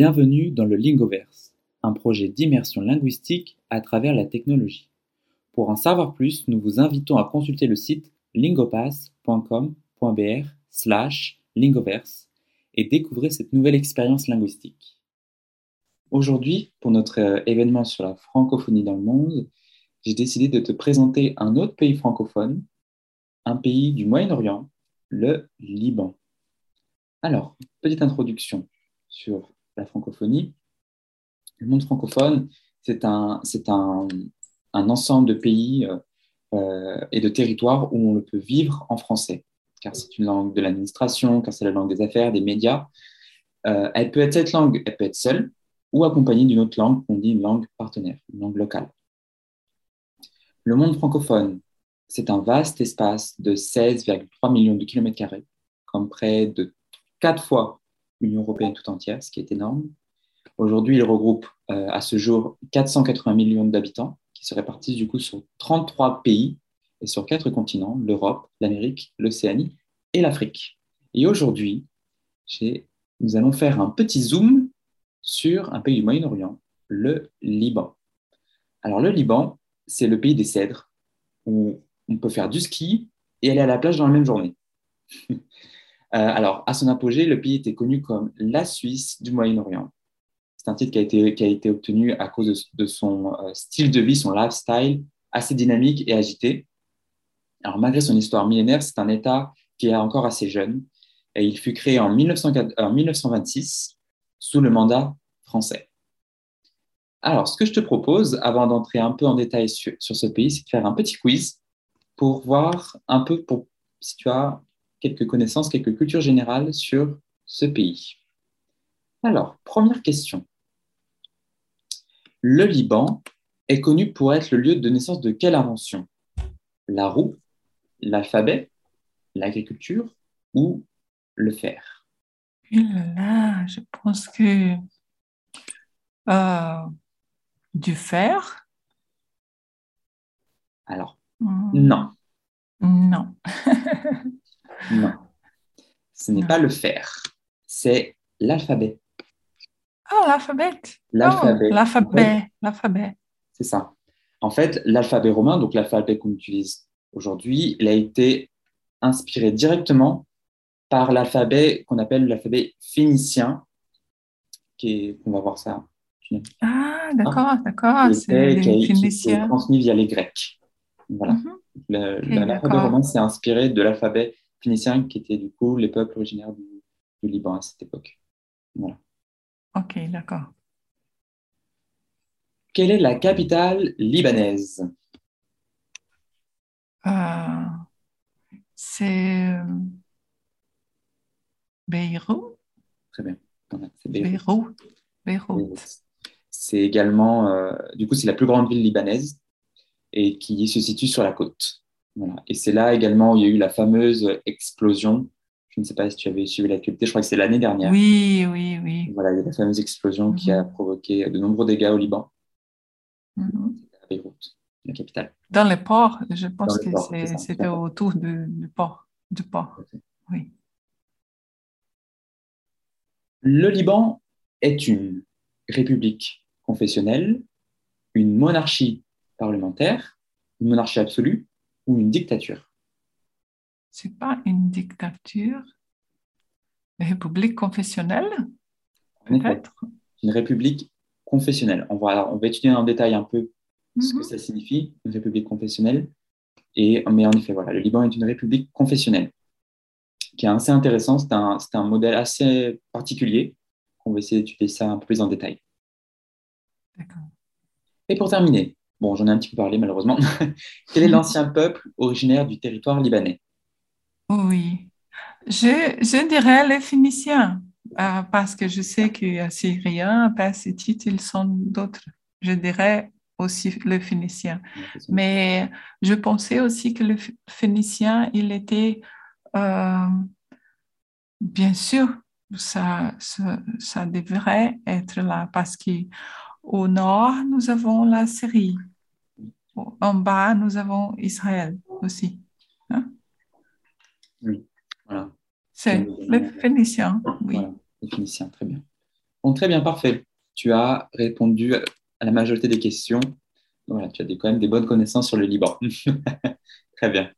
Bienvenue dans le Lingoverse, un projet d'immersion linguistique à travers la technologie. Pour en savoir plus, nous vous invitons à consulter le site lingopass.com.br slash lingoverse et découvrir cette nouvelle expérience linguistique. Aujourd'hui, pour notre euh, événement sur la francophonie dans le monde, j'ai décidé de te présenter un autre pays francophone, un pays du Moyen-Orient, le Liban. Alors, petite introduction sur la francophonie. Le monde francophone, c'est un, un, un, ensemble de pays euh, euh, et de territoires où on peut vivre en français, car c'est une langue de l'administration, car c'est la langue des affaires, des médias. Euh, elle peut être cette langue, elle peut être seule ou accompagnée d'une autre langue qu'on dit une langue partenaire, une langue locale. Le monde francophone, c'est un vaste espace de 16,3 millions de kilomètres carrés, comme près de quatre fois l'Union européenne tout entière, ce qui est énorme. Aujourd'hui, il regroupe euh, à ce jour 480 millions d'habitants qui se répartissent du coup sur 33 pays et sur quatre continents, l'Europe, l'Amérique, l'Océanie et l'Afrique. Et aujourd'hui, nous allons faire un petit zoom sur un pays du Moyen-Orient, le Liban. Alors le Liban, c'est le pays des cèdres, où on peut faire du ski et aller à la plage dans la même journée. Euh, alors, à son apogée, le pays était connu comme la Suisse du Moyen-Orient. C'est un titre qui a été, qui a été obtenu à cause de, son euh, style de vie, son lifestyle assez dynamique et agité. Alors, malgré son histoire millénaire, c'est un État qui est encore assez jeune et il fut créé en, 1926 sous le mandat français. Alors, ce que je te propose, avant d'entrer un peu en détail sur, sur ce pays, c'est de faire un petit quiz pour voir un peu pour, si tu as quelques connaissances, quelques cultures générales sur ce pays. Alors, première question. Le Liban est connu pour être le lieu de naissance de quelle invention? La roue, l'alphabet, l'agriculture ou le fer? Là, je pense que euh, du fer. Alors, hmm. non. Non. Non. Ce n'est pas le fer, c'est l'alphabet. Ah, l'alphabet. L'alphabet. Oh, l'alphabet. L'alphabet. C'est ça. En fait, l'alphabet romain, donc l'alphabet qu'on utilise aujourd'hui, il a été inspiré directement par l'alphabet qu'on appelle l'alphabet phénicien, qui est, on va voir ça. Ah, d'accord, d'accord. C'est transmis via les Grecs. Voilà. Mhm. L'alphabet romain s'est inspiré de l'alphabet phéniciens qui étaient du coup les peuples originaires du, Liban à cette époque. Voilà. Ok, d'accord. Quelle est la capitale libanaise? Euh, C'est euh, Beyrouth. Très bien. C'est Beyrouth. Beyrouth. C'est également, euh, du coup, c'est la plus grande ville libanaise et qui se situe sur la côte. Et c'est là également où il y a eu la fameuse explosion. Je ne sais pas si tu avais suivi l'actualité, je crois que c'est l'année dernière. Oui, oui, oui. Voilà, il y a la fameuse explosion qui a mhm. provoqué de nombreux dégâts au Liban. Mhm. À Beyrouth, la capitale. Dans le port, je pense que c'était autour du, port. Du port. Oui. Le Liban est une république confessionnelle, une monarchie parlementaire, une monarchie absolue ou une dictature C'est pas une dictature. Une république confessionnelle Peut-être? Une république confessionnelle. On va, on va étudier en détail un peu ce que mhm. ça signifie, une république confessionnelle. Et, mais en effet, voilà, le Liban est une république confessionnelle qui est assez intéressant. C'est un, un, modèle assez particulier. On va essayer d'étudier ça un peu plus en détail. D'accord. Et pour terminer, Bon, j'en ai un petit peu parlé malheureusement. Quel est l'ancien peuple originaire du territoire libanais? Oui, je, dirais les Phéniciens, euh, parce que je sais que les Syriens, Persétites, ils sont d'autres. Je dirais aussi les Phéniciens. Mais je pensais aussi que le Phénicien, il était, euh, bien sûr, ça, ça, devrait être là, parce que au nord, nous avons la Syrie. En bas, nous avons Israël aussi. Hein? Oui, voilà. C'est le Phénicien, oui. le Phénicien, très bien. Bon, très bien, parfait. Tu as répondu à la majorité des questions. Voilà, tu as quand même des bonnes connaissances sur le Liban. très bien.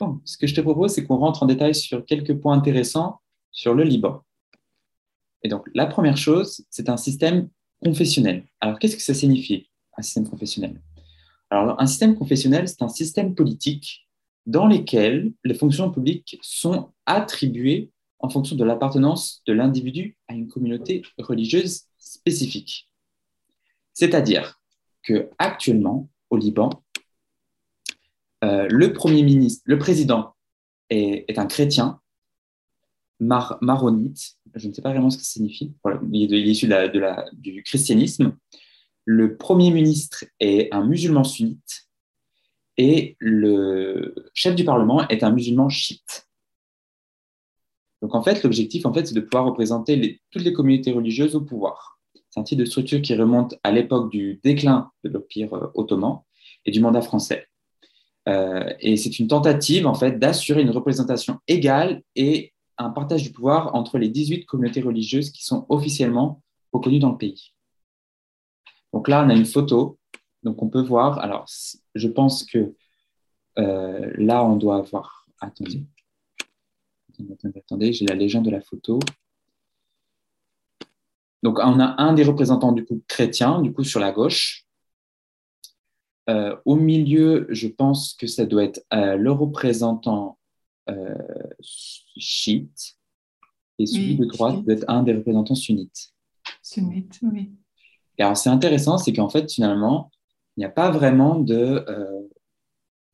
Bon, ce que je te propose, c'est qu'on rentre en détail sur quelques points intéressants sur le Liban. Et donc, la première chose, c'est un système confessionnel. Alors, qu'est-ce que ça signifie, un système confessionnel? Alors, un système confessionnel, c'est un système politique dans lequel les fonctions publiques sont attribuées en fonction de l'appartenance de l'individu à une communauté religieuse spécifique. C'est-à-dire que actuellement, au Liban, euh, le premier ministre, le président est, un chrétien maronite. Je ne sais pas vraiment ce que ça signifie. il, est, issu du christianisme. Le premier ministre est un musulman sunnite et le chef du parlement est un musulman chiite. Donc en fait, l'objectif, en fait, c'est de pouvoir représenter toutes les communautés religieuses au pouvoir. C'est un type de structure qui remonte à l'époque du déclin de l'Empire euh, ottoman et du mandat français. Euh, et c'est une tentative, en fait, d'assurer une représentation égale et un partage du pouvoir entre les 18 communautés religieuses qui sont officiellement reconnues dans le pays. Donc là, on a une photo. Donc on peut voir, alors je pense que euh, là, on doit avoir, attendez, attendez, j'ai la légende de la photo. Donc on a un des représentants du coup chrétien, du coup sur la gauche, euh, au milieu, je pense que ça doit être euh, le représentant chiite et celui de droite doit être un des représentants sunnites. Sunnites, oui. Et alors, c'est intéressant, c'est qu'en fait, finalement, il n'y a pas vraiment de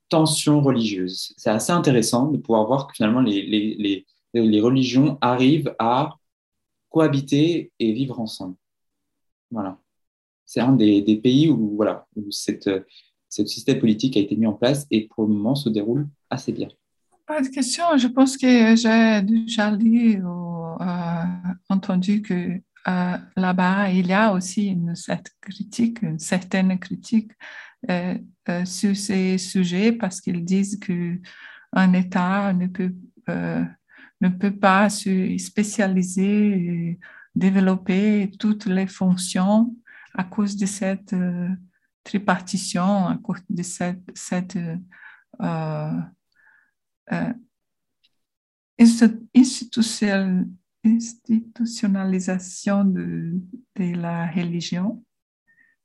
tension religieuse. C'est assez intéressant de pouvoir voir que finalement, les, religions arrivent à cohabiter et vivre ensemble. Voilà c'est un des, des, pays où, voilà, où cette, ce système politique a été mis en place et pour le moment se déroule assez bien. Pas de question. Je pense que j'ai déjà lu ou euh, entendu que euh, là-bas, il y a aussi une certaine critique, une certaine critique euh, sur ces sujets parce qu'ils disent qu'un État ne peut, ne peut pas se spécialiser et développer toutes les fonctions à cause de cette tripartition à cause de cette, cette euh, euh, institutionnalisation de, de, la religion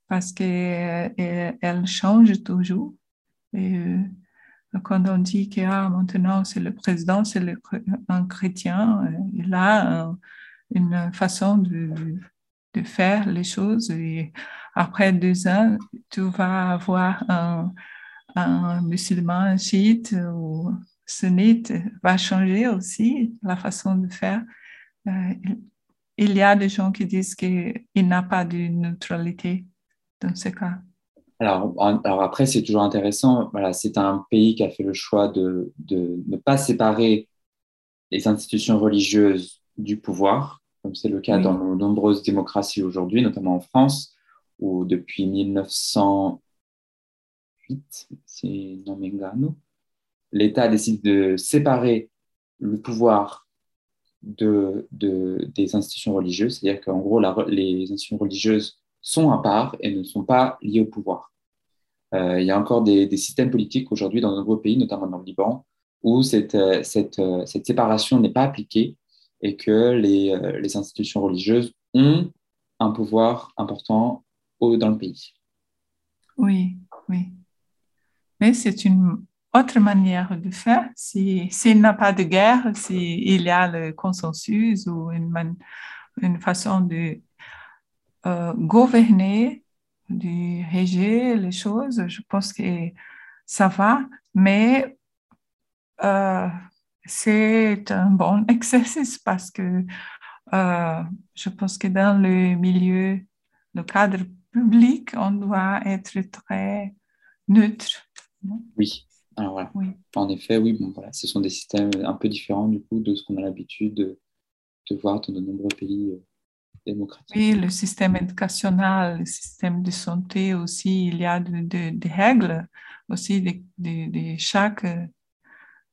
parce qu'elle elle change toujours. Et, euh, quand on dit que ah, maintenant c'est le président, c'est un chrétien, il a une façon de, de faire les choses et après deux ans, tu vas avoir un, un musulman chiite ou sunnite, va changer aussi la façon de faire. Euh, il y a des gens qui disent qu'il n'y a pas de neutralité dans ce cas. Alors, alors après, c'est toujours intéressant. Voilà, c'est un pays qui a fait le choix de, de ne pas séparer les institutions religieuses du pouvoir, comme c'est le cas dans de nombreuses démocraties aujourd'hui, notamment en France où depuis 1908, c'est l'État décide de séparer le pouvoir de, de des institutions religieuses, c'est-à-dire qu'en gros, les institutions religieuses sont à part et ne sont pas liées au pouvoir. Euh, il y a encore des, des systèmes politiques aujourd'hui dans de nombreux pays, notamment dans le Liban, où cette, cette, cette séparation n'est pas appliquée et que les, les institutions religieuses ont un pouvoir important dans le pays. Oui, oui. Mais c'est une autre manière de faire. S'il si, n'y a pas de guerre, s'il y a le consensus ou une, façon de euh, gouverner, de réger les choses, je pense que ça va. Mais euh, c'est un bon exercice parce que euh, je pense que dans le milieu, le cadre public, on doit être très neutre. Oui. Alors voilà. Oui. En effet, oui, bon, voilà, ce sont des systèmes un peu différents du coup de ce qu'on a l'habitude de, de, voir dans de nombreux pays euh, démocratiques. Oui, le système éducationnel, le système de santé aussi, il y a des de, règles aussi de, de, chaque euh,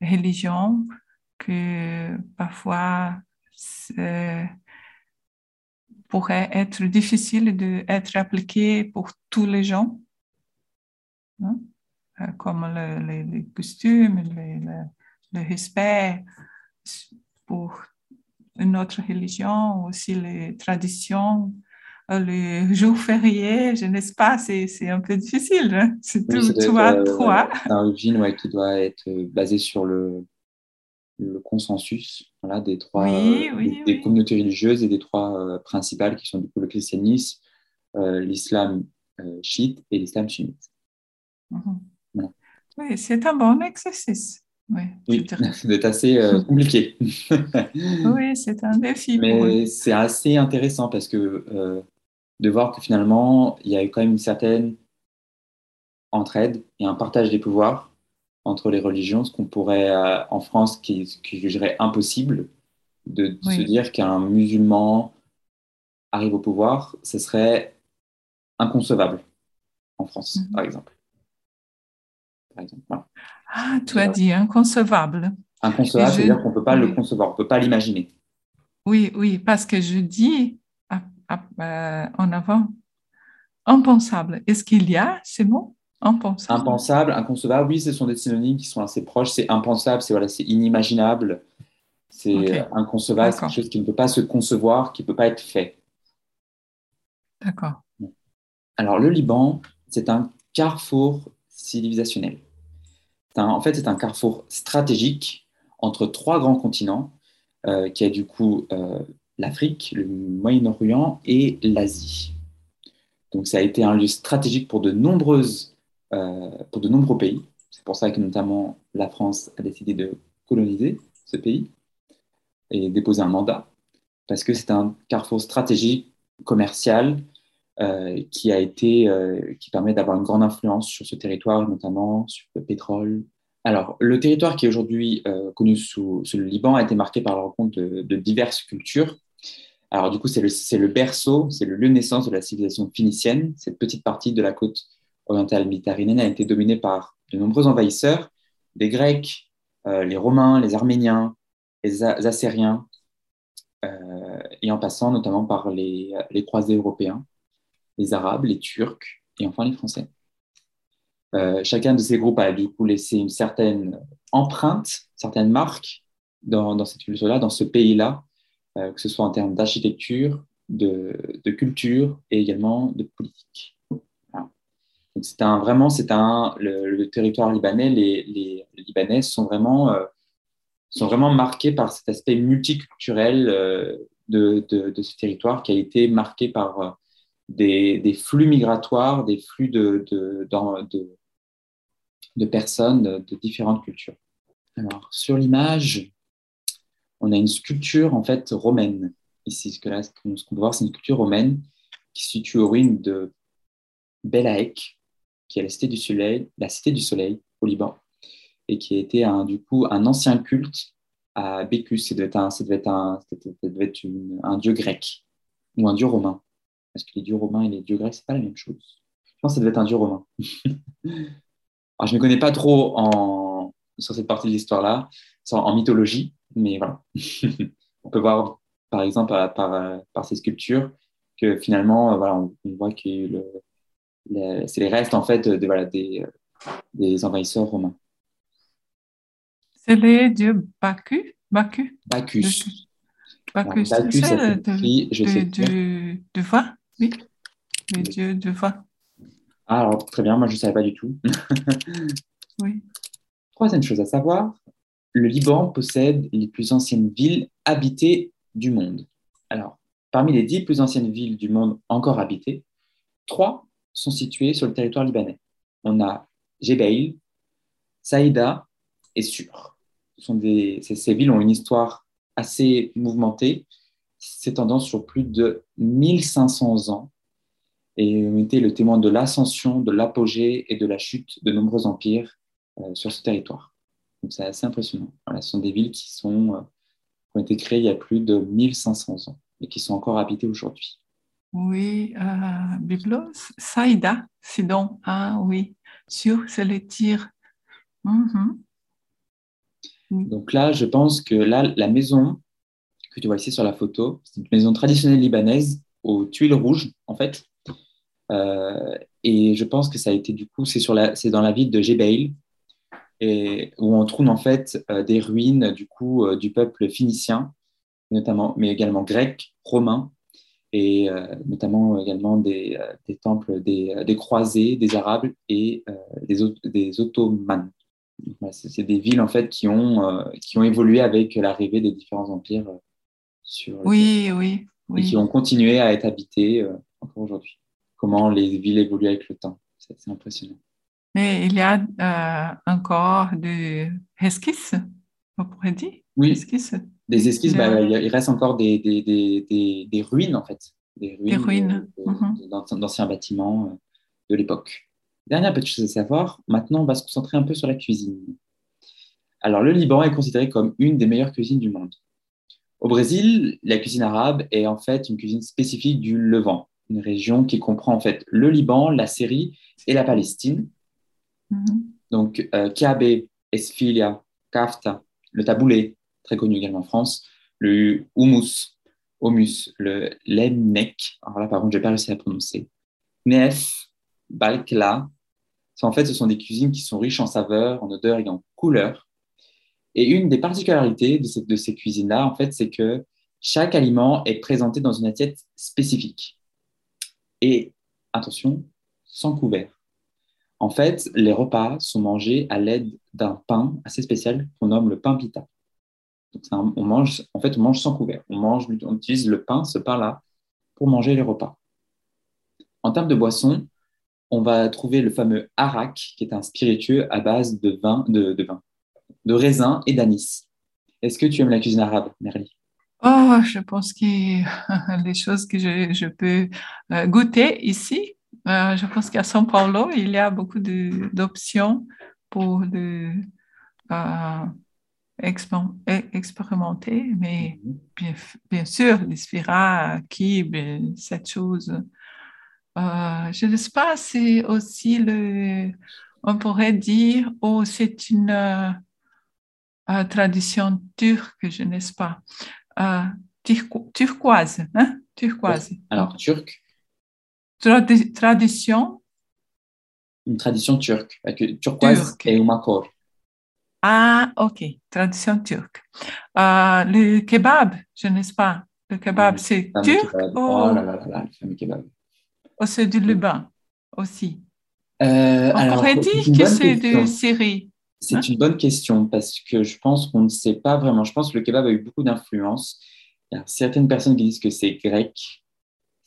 religion que parfois pourrait être difficile d'être appliqué pour tous les gens, hein? Euh, comme les costumes, le, respect pour une autre religion, aussi les traditions, euh, les jours fériés, je ne sais pas, c'est un peu difficile. Hein? C'est tout, trois. Un régime qui doit être basé sur le, le consensus voilà, des trois euh, des, communautés religieuses et des trois euh, principales qui sont du coup le christianisme, euh, l'islam chiite et l'islam sunnite. Mhm. Oui, c'est un bon exercice. Oui, oui c'est assez compliqué. oui, c'est un défi. Mais c'est assez intéressant parce que de voir que finalement, il y a eu quand même une certaine entraide et un partage des pouvoirs entre les religions, ce qu'on pourrait euh, en France qui, qui, jugerait impossible de, se dire qu'un musulman arrive au pouvoir, ce serait inconcevable en France, mhm. par exemple. Ah, tu as dit inconcevable. Inconcevable, c'est-à-dire qu'on ne peut pas le concevoir, on ne peut pas l'imaginer. Oui, oui, parce que je dis euh, en avant impensable. Est-ce qu'il y a ces mots Impensable? Impensable, inconcevable, oui, ce sont des synonymes qui sont assez proches. C'est impensable, c'est voilà, inimaginable, c'est inconcevable, c'est quelque chose qui ne peut pas se concevoir, qui ne peut pas être fait. D'accord. Alors, le Liban, c'est un carrefour civilisationnel. En fait, c'est un carrefour stratégique entre trois grands continents, euh, qui est du coup euh, l'Afrique, le Moyen-Orient et l'Asie. Donc, ça a été un lieu stratégique pour de nombreuses euh, pour de nombreux pays. C'est pour ça que notamment la France a décidé de coloniser ce pays et déposer un mandat, parce que c'est un carrefour stratégique commercial euh, qui a été, euh, qui permet d'avoir une grande influence sur ce territoire, notamment sur le pétrole. Alors, le territoire qui est aujourd'hui connu sous, le Liban a été marqué par la rencontre de, diverses cultures. Alors, du coup, c'est le, le, berceau, c'est le lieu de naissance de la civilisation phénicienne, cette petite partie de la côte orientale méditerranéenne a été dominée par de nombreux envahisseurs, des Grecs, euh, les Romains, les Arméniens, les Assyriens, euh, et en passant notamment par les, croisés européens, les Arabes, les Turcs et enfin les Français. Euh, chacun de ces groupes a du coup laissé une certaine empreinte, certaine marque dans, dans cette culture-là, dans ce pays-là, que ce soit en termes d'architecture, de, culture et également de politique c'est un, vraiment, c'est un, le, territoire libanais, les, Libanais sont vraiment, euh, sont vraiment marqués par cet aspect multiculturel euh, de, ce territoire qui a été marqué par euh, des, flux migratoires, des flux de, personnes de différentes cultures. Alors, sur l'image, on a une sculpture en fait romaine. Ici, ce qu'on peut voir, c'est une sculpture romaine qui se situe aux ruines de Belaek, qui est la Cité du Soleil, la Cité du Soleil au Liban, et qui été un, du coup un ancien culte à Bécus. Ça devait être un, un, devait être un dieu grec ou un dieu romain. Parce que les dieux romains et les dieux grecs, c'est pas la même chose. Je pense que ça devait être un dieu romain. Alors, je ne me connais pas trop en, sur cette partie de l'histoire-là, en mythologie, mais voilà. on peut voir, par exemple, par, par, par ces sculptures, que finalement, voilà, on, on voit que le, c'est les restes en fait de, voilà, des, des envahisseurs romains. C'est les dieux Bacchus? Bacchus? Bacchus. Bacchus, Bacchus c'est de, de, voix, oui. Les dieux de voix. Ah, alors, très bien, moi je ne savais pas du tout. oui. Troisième chose à savoir, le Liban possède les plus anciennes villes habitées du monde. Alors, parmi les dix plus anciennes villes du monde encore habitées, trois sont situés sur le territoire libanais. On a Jebail, Saïda et Sur. ces, villes ont une histoire assez mouvementée, s'étendant sur plus de 1500 ans et ont été le témoin de l'ascension, de l'apogée et de la chute de nombreux empires euh, sur ce territoire. Donc c'est assez impressionnant. ce sont des villes qui, sont, euh, qui ont été créées il y a plus de 1500 ans et qui sont encore habitées aujourd'hui. Oui, euh, Biblos, Saïda, donc, Ah oui, sur c'est le tir. Mhm. Donc là, je pense que là, la maison que tu vois ici sur la photo, c'est une maison traditionnelle libanaise aux tuiles rouges, en fait. et je pense que ça a été du coup, c'est dans la ville de Jebail, et où on trouve en fait des ruines du coup du peuple phénicien, notamment, mais également grec, romain, et notamment également des, temples des, croisés, des arabes et des, des ottomans c'est des villes en fait qui ont, euh, qui ont évolué avec l'arrivée des différents empires euh, sur oui, oui, oui, et qui ont continué à être habitées euh, encore aujourd'hui. Comment les villes évoluent avec le temps, c'est impressionnant. Mais il y a encore des esquisses, on pourrait dire? Oui, esquisses. des esquisses, bah, il reste encore des, des, des, des, ruines en fait, des ruines, mhm. d'anciens bâtiments de l'époque. Dernière petite chose à savoir, maintenant on va se concentrer un peu sur la cuisine. Alors le Liban est considéré comme une des meilleures cuisines du monde. Au Brésil, la cuisine arabe est en fait une cuisine spécifique du Levant, une région qui comprend en fait le Liban, la Syrie et la Palestine. Mm-hmm. Donc euh, Kiabe, Esfilia, Kafta, le taboulé, très connu également en France, le hummus, hummus, le lemnek, alors là par contre je n'ai pas réussi à prononcer, nef, balkla, en fait, ce sont des cuisines qui sont riches en saveurs, en odeurs et en couleurs. Et une des particularités de, ces cuisines-là, en fait, c'est que chaque aliment est présenté dans une assiette spécifique. Et attention, sans couvert. En fait, les repas sont mangés à l'aide d'un pain assez spécial qu'on nomme le pain pita. on mange, en fait, on mange sans couvert. On, mange, on utilise le pain, ce pain-là, pour manger les repas. En termes de boissons, on va trouver le fameux arak, qui est un spiritueux à base de, vin, de raisin et d'anis. Est-ce que tu aimes la cuisine arabe, Merly Oh, je pense que les choses que je, peux euh, goûter ici, euh, je pense qu'à São Paulo, il y a beaucoup d'options pour de, euh, expérimenter, mais mhm. bien, bien sûr, l'espira, qui, cette chose euh, je ne sais pas si aussi le, on pourrait dire, oh, c'est une euh, euh, tradition turque, je ne sais pas, turquoise, hein? turquoise. Alors, turc. tradition? Une tradition turque, avec turquoise et umakor. Ah, ok, tradition turque. le kebab, je ne sais pas, le kebab, c'est turc Oh là là là, le fameux kebab. Oh, c'est du Liban aussi? Euh, On pourrait dire que c'est de Syrie. C'est hein? une bonne question parce que je pense qu'on ne sait pas vraiment. Je pense que le kebab a eu beaucoup d'influence. Il y a certaines personnes qui disent que c'est grec,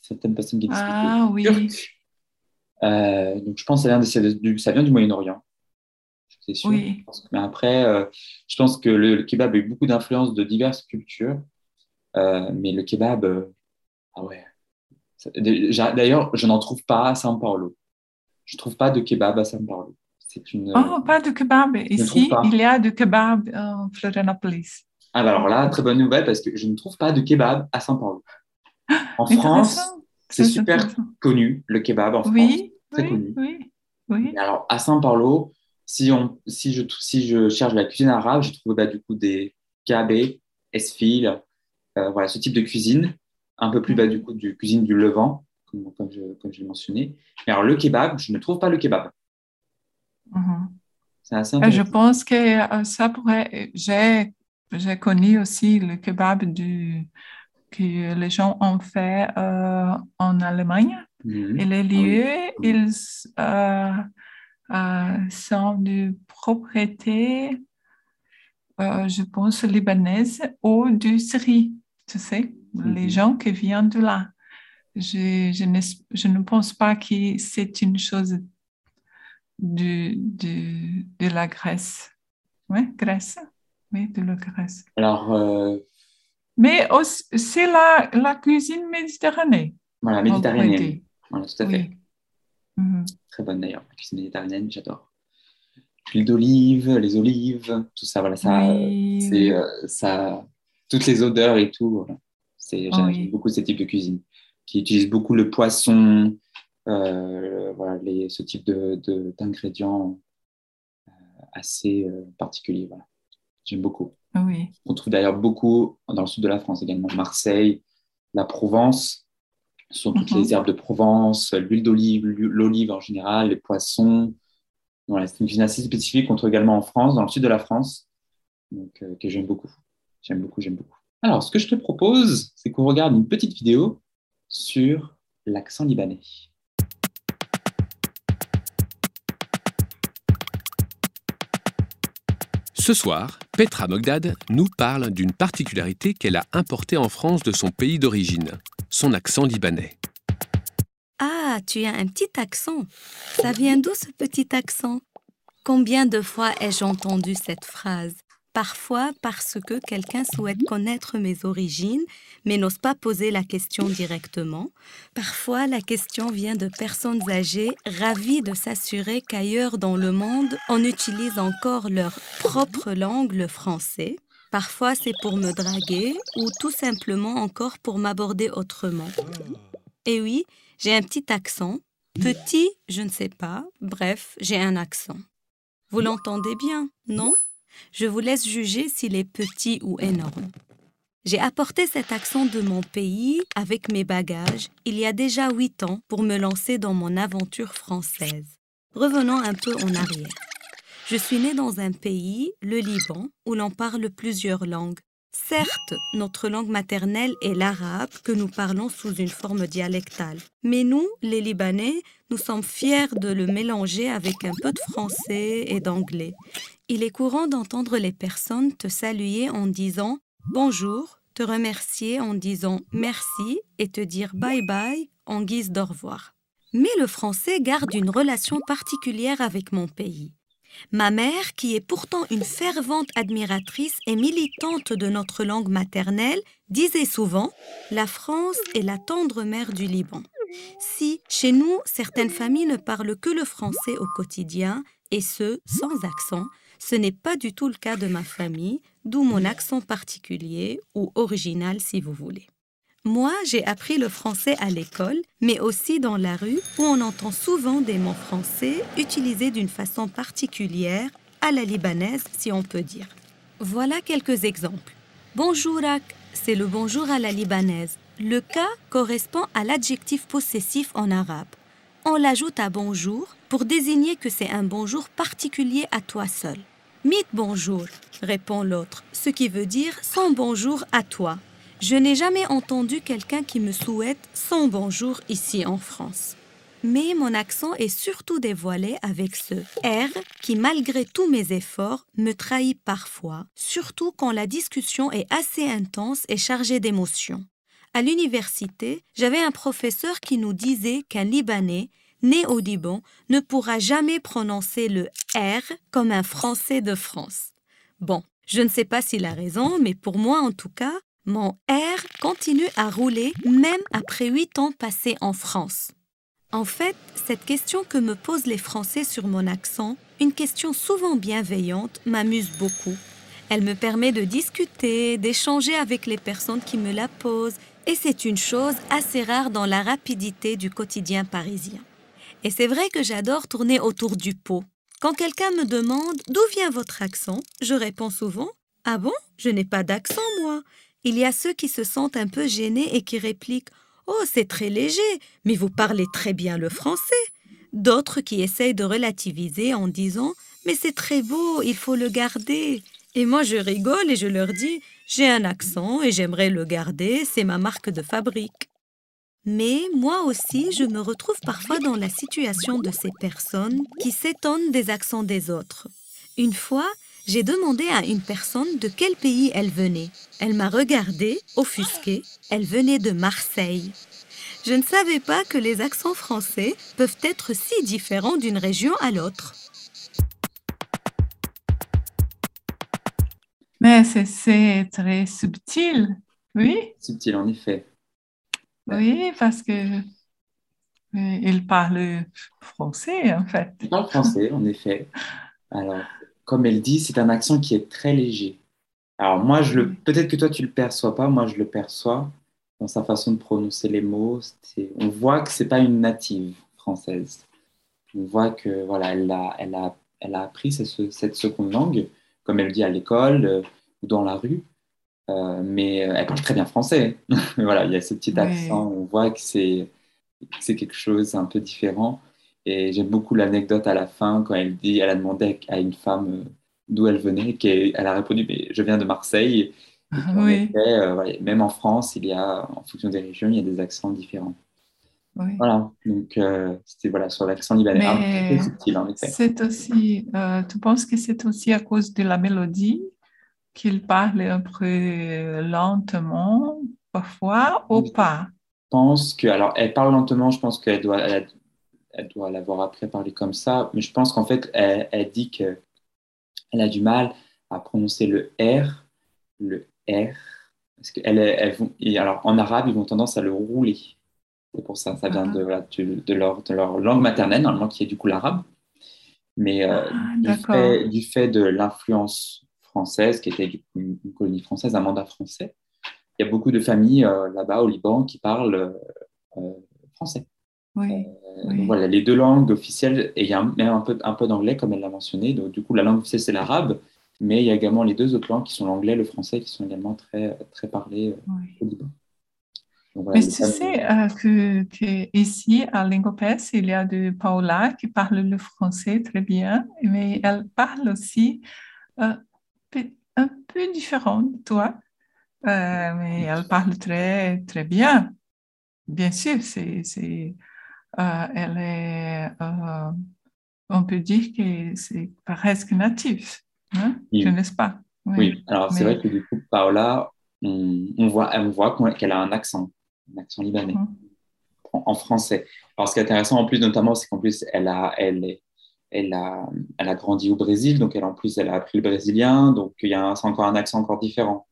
certaines personnes qui disent que c'est ah, oui. turc. Euh, donc je pense que ça vient, du, ça vient du Moyen-Orient. C'est sûr. Oui. Mais après, euh, je pense que le, kebab a eu beaucoup d'influence de diverses cultures. mais le kebab, ah ouais, D'ailleurs, je n'en trouve pas à São Paulo. Je ne trouve pas de kebab à São Paulo. C'est une... Oh, pas de kebab. Ici, il y a de kebab en Florianopolis. Ah, bah alors là, très bonne nouvelle parce que je ne trouve pas de kebab à Paulo. En France, c'est super connu, le kebab en France. Oui, très connu. oui, oui. alors, à São Paulo, si, on, si, je, si je cherche la cuisine arabe, je trouve bah, du coup des kabé, esfil, euh, voilà, ce type de cuisine un peu plus bas du coup du cuisine du Levant, comme, je, l'ai mentionné. Mais alors le kebab, je ne trouve pas le kebab. Mhm. Intéressant. Je pense que euh, ça pourrait. J'ai, j'ai connu aussi le kebab du, que les gens ont fait euh, en Allemagne. Mhm. Et les lieux, ils euh, sont de propriété, je pense, libanaise ou du Syrie, tu sais les mhm. gens qui viennent de là. Je, je, ne, je ne pense pas que c'est une chose de, de, de, la Grèce. Oui, Grèce. Oui, de la Grèce. Alors. Euh, Mais c'est la, la cuisine méditerranéenne. Voilà, méditerranéenne. Voilà, tout à fait. Mhm. Très bonne d'ailleurs, la cuisine méditerranéenne, j'adore. L'huile d'olive, les olives, tout ça, voilà, ça, c'est euh, ça, toutes les odeurs et tout. Voilà. J'aime beaucoup ce type de cuisine qui utilise beaucoup le poisson, voilà, les, ce type d'ingrédients de, euh, assez euh, particuliers. Voilà. J'aime beaucoup. Oui. On trouve d'ailleurs beaucoup dans le sud de la France également, Marseille, la Provence. Ce sont toutes les mhm. herbes de Provence, l'huile d'olive, l'olive en général, les poissons. Voilà, c'est une cuisine assez spécifique qu'on trouve également en France, dans le sud de la France, donc, euh, que j'aime beaucoup. J'aime beaucoup, j'aime beaucoup. Alors, ce que je te propose, c'est qu'on regarde une petite vidéo sur l'accent libanais. Ce soir, Petra Mogdad nous parle d'une particularité qu'elle a importée en France de son pays d'origine, son accent libanais. Ah, tu as un petit accent. Ça vient d'où ce petit accent? Combien de fois ai-je entendu cette phrase? Parfois parce que quelqu'un souhaite connaître mes origines, mais n'ose pas poser la question directement. Parfois, la question vient de personnes âgées ravies de s'assurer qu'ailleurs dans le monde, on utilise encore leur propre langue, le français. Parfois, c'est pour me draguer ou tout simplement encore pour m'aborder autrement. Et oui, j'ai un petit accent. Petit, je ne sais pas. Bref, j'ai un accent. Vous l'entendez bien, non? Je vous laisse juger s'il est petit ou énorme. J'ai apporté cet accent de mon pays avec mes bagages il y a déjà huit ans pour me lancer dans mon aventure française. Revenons un peu en arrière. Je suis née dans un pays, le Liban, où l'on parle plusieurs langues. Certes, notre langue maternelle est l'arabe que nous parlons sous une forme dialectale. Mais nous, les Libanais, nous sommes fiers de le mélanger avec un peu de français et d'anglais. Il est courant d'entendre les personnes te saluer en disant bonjour, te remercier en disant merci et te dire bye bye en guise d'au revoir. Mais le français garde une relation particulière avec mon pays. Ma mère, qui est pourtant une fervente admiratrice et militante de notre langue maternelle, disait souvent La France est la tendre mère du Liban. Si, chez nous, certaines familles ne parlent que le français au quotidien, et ce, sans accent, ce n'est pas du tout le cas de ma famille, d'où mon accent particulier ou original si vous voulez. Moi, j'ai appris le français à l'école, mais aussi dans la rue où on entend souvent des mots français utilisés d'une façon particulière, à la libanaise si on peut dire. Voilà quelques exemples. Bonjourak, c'est le bonjour à la libanaise. Le cas correspond à l'adjectif possessif en arabe. On l'ajoute à bonjour pour désigner que c'est un bonjour particulier à toi seul. Mythe bonjour, répond l'autre, ce qui veut dire sans bonjour à toi. Je n'ai jamais entendu quelqu'un qui me souhaite sans bonjour ici en France. Mais mon accent est surtout dévoilé avec ce R qui, malgré tous mes efforts, me trahit parfois, surtout quand la discussion est assez intense et chargée d'émotions. À l'université, j'avais un professeur qui nous disait qu'un Libanais né au Liban, ne pourra jamais prononcer le R comme un Français de France. Bon, je ne sais pas s'il a raison, mais pour moi en tout cas, mon R continue à rouler même après huit ans passés en France. En fait, cette question que me posent les Français sur mon accent, une question souvent bienveillante, m'amuse beaucoup. Elle me permet de discuter, d'échanger avec les personnes qui me la posent, et c'est une chose assez rare dans la rapidité du quotidien parisien. Et c'est vrai que j'adore tourner autour du pot. Quand quelqu'un me demande d'où vient votre accent, je réponds souvent Ah bon, je n'ai pas d'accent, moi. Il y a ceux qui se sentent un peu gênés et qui répliquent Oh, c'est très léger, mais vous parlez très bien le français. D'autres qui essayent de relativiser en disant Mais c'est très beau, il faut le garder. Et moi je rigole et je leur dis J'ai un accent et j'aimerais le garder, c'est ma marque de fabrique. Mais moi aussi, je me retrouve parfois dans la situation de ces personnes qui s'étonnent des accents des autres. Une fois, j'ai demandé à une personne de quel pays elle venait. Elle m'a regardée, offusquée. Elle venait de Marseille. Je ne savais pas que les accents français peuvent être si différents d'une région à l'autre. Mais c'est très subtil, oui. Subtil, en effet. Oui, parce que euh, il parle français, en fait. Il parle français, en effet. Alors, comme elle dit, c'est un accent qui est très léger. Alors, moi, je le, peut-être que toi, tu le perçois pas, moi, je le perçois dans sa façon de prononcer les mots. On voit que c'est pas une native française. On voit que, voilà, elle a, elle a, elle a appris cette, cette seconde langue, comme elle dit à l'école euh, ou dans la rue. mais elle parle très bien français. voilà, il y a ce petit accent, on voit que c'est quelque chose un peu différent. Et j'aime beaucoup l'anecdote à la fin quand elle dit, elle a demandé à une femme d'où elle venait, qu'elle a répondu, mais je viens de Marseille. oui. même en France, il y a, en fonction des régions, il y a des accents différents. Voilà, donc euh, c'était voilà, sur l'accent libanais. C'est aussi, euh, tu penses que c'est aussi à cause de la mélodie qu'il parle un peu lentement, parfois, ou pas? Je pense que, alors, elle parle lentement, je pense qu'elle doit, elle, doit l'avoir appris à parler comme ça, mais je pense qu'en fait, elle, elle dit qu'elle a du mal à prononcer le R, le R, parce qu'elle, elle, alors, en arabe, ils vont tendance à le rouler. C'est pour ça, ça vient de, de, leur, de, leur, langue maternelle, normalement, qui est du coup l'arabe. Mais euh, ah, du, fait, de l'influence française, qui était une, colonie française, un mandat français, il y a beaucoup de familles euh, là-bas au Liban qui parlent euh, français. Donc voilà, les deux langues officielles, et il y a même un peu, un peu d'anglais, comme elle l'a mentionné. Donc du coup, la langue officielle, c'est l'arabe, mais il y a également les deux autres langues qui sont l'anglais et le français, qui sont également très, très parlées au Liban. Mais tu sais euh, que, ici à Lingopes, il y a de Paula qui parle le français très bien, mais elle parle aussi euh, un peu différent de toi, euh, mais elle parle très très bien. Bien sûr, c'est elle est, on peut dire que c'est presque natif, hein? je n'est-ce pas? Oui, alors c'est vrai que du coup, Paola, on, on voit, on voit qu'elle a un accent un accent libanais, mhm. en, français. Alors, ce qui est intéressant en plus, notamment, c'est qu'en plus, elle a, elle, elle, a, elle a grandi au Brésil, donc elle, en plus, elle a appris le brésilien, donc il y a encore un accent encore différent.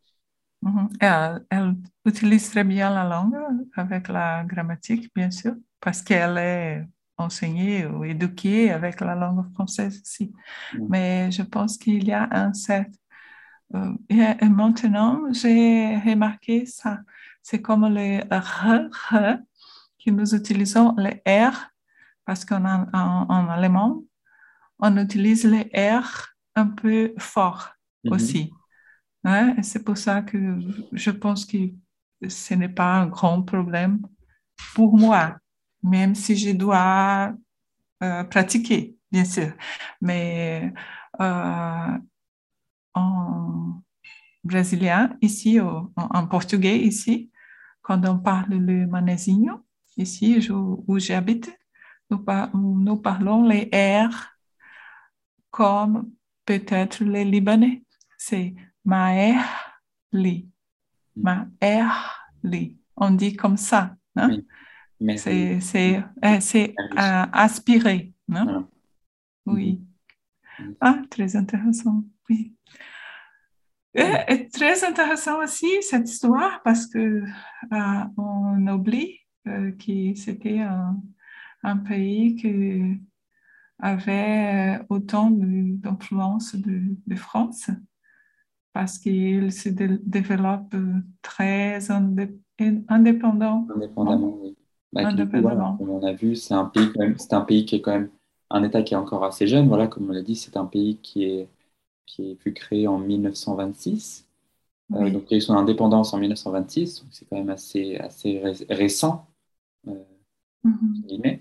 Mhm. Elle, utilise très bien la langue avec la grammatique, bien sûr, parce qu'elle est enseignée ou éduquée avec la langue française aussi. Mhm. Mais je pense qu'il y a un certain... Euh, et maintenant, j'ai remarqué ça c'est comme le R, R, que nous utilisons le R, parce qu'en en, allemand, on utilise le R un peu fort mhm. aussi. c'est pour ça que je pense que ce n'est pas un grand problème pour moi, même si je dois euh, pratiquer, bien sûr. Mais euh, en brésilien, ici, en portugais, ici, quand on parle le manezinho, ici où j'habite, nous, nous, parlons les R comme peut-être les Libanais. C'est Maerli. Maerli. On dit comme ça. Hein? C'est euh, aspiré. Hein? Oui. Ah, très intéressant. Oui. Et, très intéressant aussi cette histoire parce que euh, on oublie euh, que c'était un, pays qui avait autant d'influence de, de, France parce qu'il se développe très indépendant. Indépendamment, oui. Bah, comme on a vu, c'est un pays c'est un pays qui est quand même un État qui est encore assez jeune. Voilà, comme on l'a dit, c'est un pays qui est qui fut créé en 1926. Euh, donc, il a eu son indépendance en 1926, donc c'est quand même assez, assez récent, euh, mm-hmm.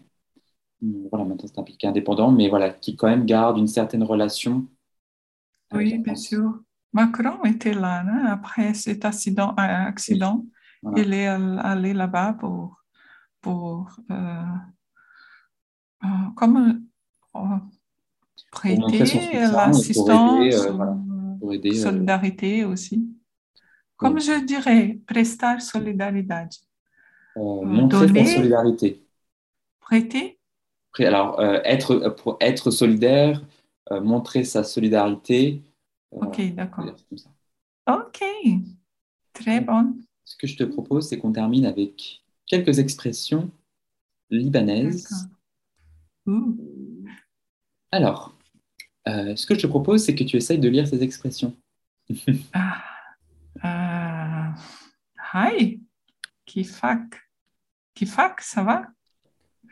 Voilà, maintenant c'est un pays indépendant, mais voilà, qui quand même garde une certaine relation. Oui, bien sûr. Macron était là hein, après cet accident. Euh, accident. Il est allé là-bas pour, pour euh, comme prêter l'assistance, euh, euh, solidarité aussi. Comme je dirais, prestar solidarité. Euh, montrer sa solidarité. Prêter Alors, être, pour être solidaire, montrer sa solidarité. ok, d'accord. Ok, très bon. Ce que je te propose, c'est qu'on termine avec quelques expressions libanaises. Alors, euh, ce que je te propose, c'est que tu essayes de lire ces expressions. ah, euh, hi, kifak. Kifak, ça va?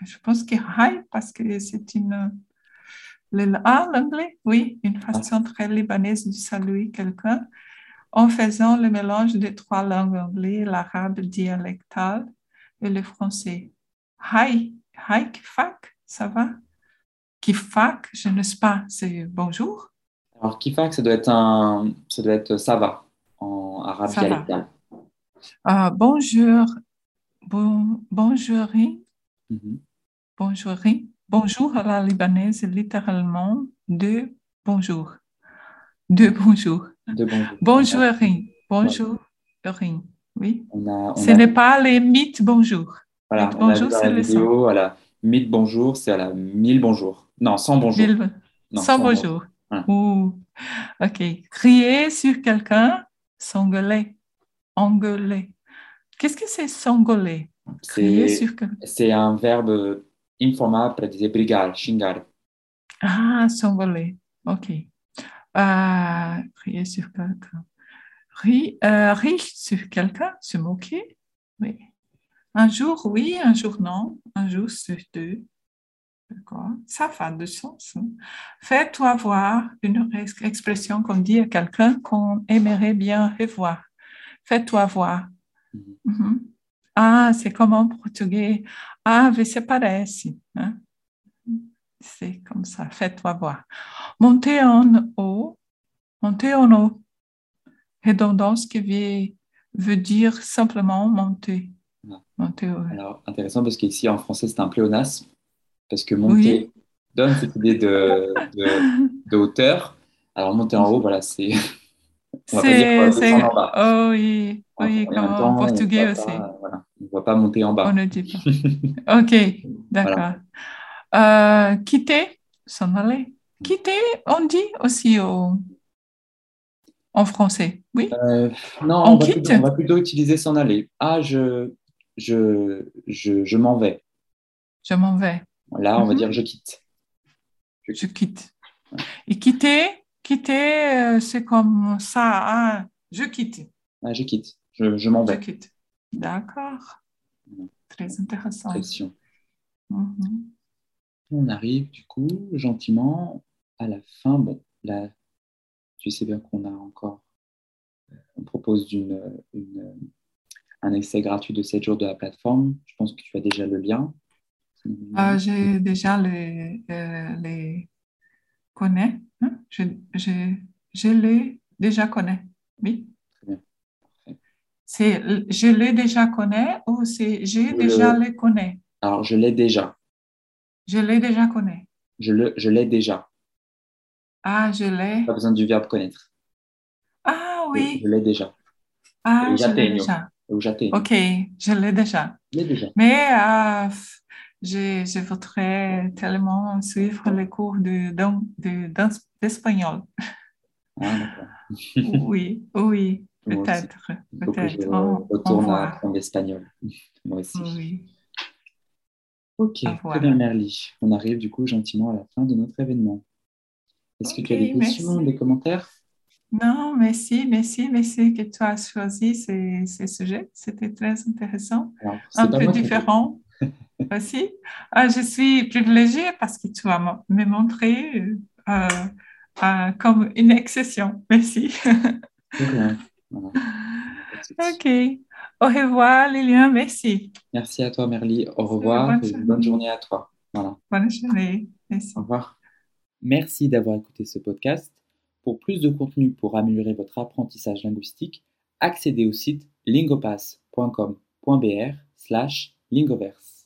Je pense que hi, parce que c'est une. ah, l'anglais Oui, une façon très libanaise de saluer quelqu'un. en faisant le mélange des trois langues anglaises, l'arabe dialectal et le français. Hi, hi, kifak, ça va? Kifak, je ne sais pas, c'est bonjour. Alors, kifak, ça doit être un, ça doit être ça va en arabe dialectal. Euh, bonjour, bon, bonjour, Mhm. bonjour, bonjour à la libanaise, littéralement de bonjour. De bonjour. De bonjour. Bonjour, bonjour, oui. On a, on Ce a- n'est pas les mythes bonjour. voilà, mythe on bonjour, c'est le vidéo, voilà, mille bonjour, c'est à la mille bonjour. Non, sans bonjour. Mille- Non, sans bonjour. Voilà. Ouh. OK. Crier sur quelqu'un, s'engueuler. Engueuler. Qu'est-ce que c'est s'engueuler? Crier sur quelqu'un. c'est un verbe informal pour dire brigar, xingar. Ah, s'envoler. OK. Euh, crier sur quelqu'un. Ri- euh, rire sur quelqu'un, se moquer. Oui. Un jour, oui, un jour, non. Un jour sur deux. D'accord. Ça fait du sens. hein. Fais-toi voir une ex- expression qu'on dit à quelqu'un qu'on aimerait bien revoir. Fais-toi voir. Mhm. Mhm. Ah, c'est comme en portugais. Ah, você parece. hein. C'est comme ça. Fais-toi voir. Monter en haut. Monter en haut. Redondance qui veut, veut dire simplement monter. Ah. Alors, intéressant parce qu'ici en français, c'est un pléonasme. Parce que monter donne cette idée de, de, de hauteur. Alors, monter en haut, voilà, c'est. On va pas dire qu'on va C'est, descendre c'est, en bas. oh oui, oui, comme en temps, portugais aussi. pas- voilà, on ne voit pas monter en bas. On ne dit pas. Ok, d'accord. Euh, quitter, s'en aller. Quitter, on dit aussi au- en français. Oui, Euh, non, On va plutôt, on va plutôt utiliser s'en aller. Ah, je, je, je, je m'en vais. je m'en vais. Là, on va Mhm. dire je quitte. Je quitte. Et quitter, quitter, euh, c'est comme ça. ah, je quitte. Ah, je quitte. Je, je m'en Je vais. quitte. D'accord. Très intéressant. Mhm. On arrive du coup gentiment à la fin. Bon, là, tu sais bien qu'on a encore, on propose une, un essai gratuit de 7 jours de la plateforme. Je pense que tu as déjà le lien. Euh, j'ai déjà les, euh, les connais. hein? Je, je, je les déjà connais. Oui. Très bien. C'est je les déjà connais ou c'est j'ai Le- déjà les connais? Alors, je l'ai déjà. Je les déjà connais. Je, le, je l'ai déjà. Ah, je l'ai. Pas besoin du verbe connaître. Ah oui. Je l'ai déjà. Ah, je l'ai déjà. Ok, je l'ai déjà. Déjà. Mais euh, je, je voudrais tellement suivre les cours de, d'en- de, d'espagnol. Ah. Oui, oui, peut-être. Je Peut-être. On- on retourne à apprendre l'espagnol. Moi aussi. Oui. Ok, très bien Merly. On arrive du coup gentiment à la fin de notre événement. Est-ce que tu as des questions, merci. des commentaires? Non, merci, merci, merci que tu as choisi ces, ces sujets. C'était très intéressant. Alors, Un peu différent aussi. Ah, je suis privilégiée parce que tu as me montré euh, euh, comme une exception. Merci. Voilà. OK. Au revoir, Lilian. Merci. Merci à toi Merly. Au revoir bonne et journée. bonne journée à toi. Voilà. Bonne journée. Merci. Au revoir. Merci d'avoir écouté ce podcast. Pour plus de contenu pour améliorer votre apprentissage linguistique, accédez au site lingopass.com.br slash lingoverse.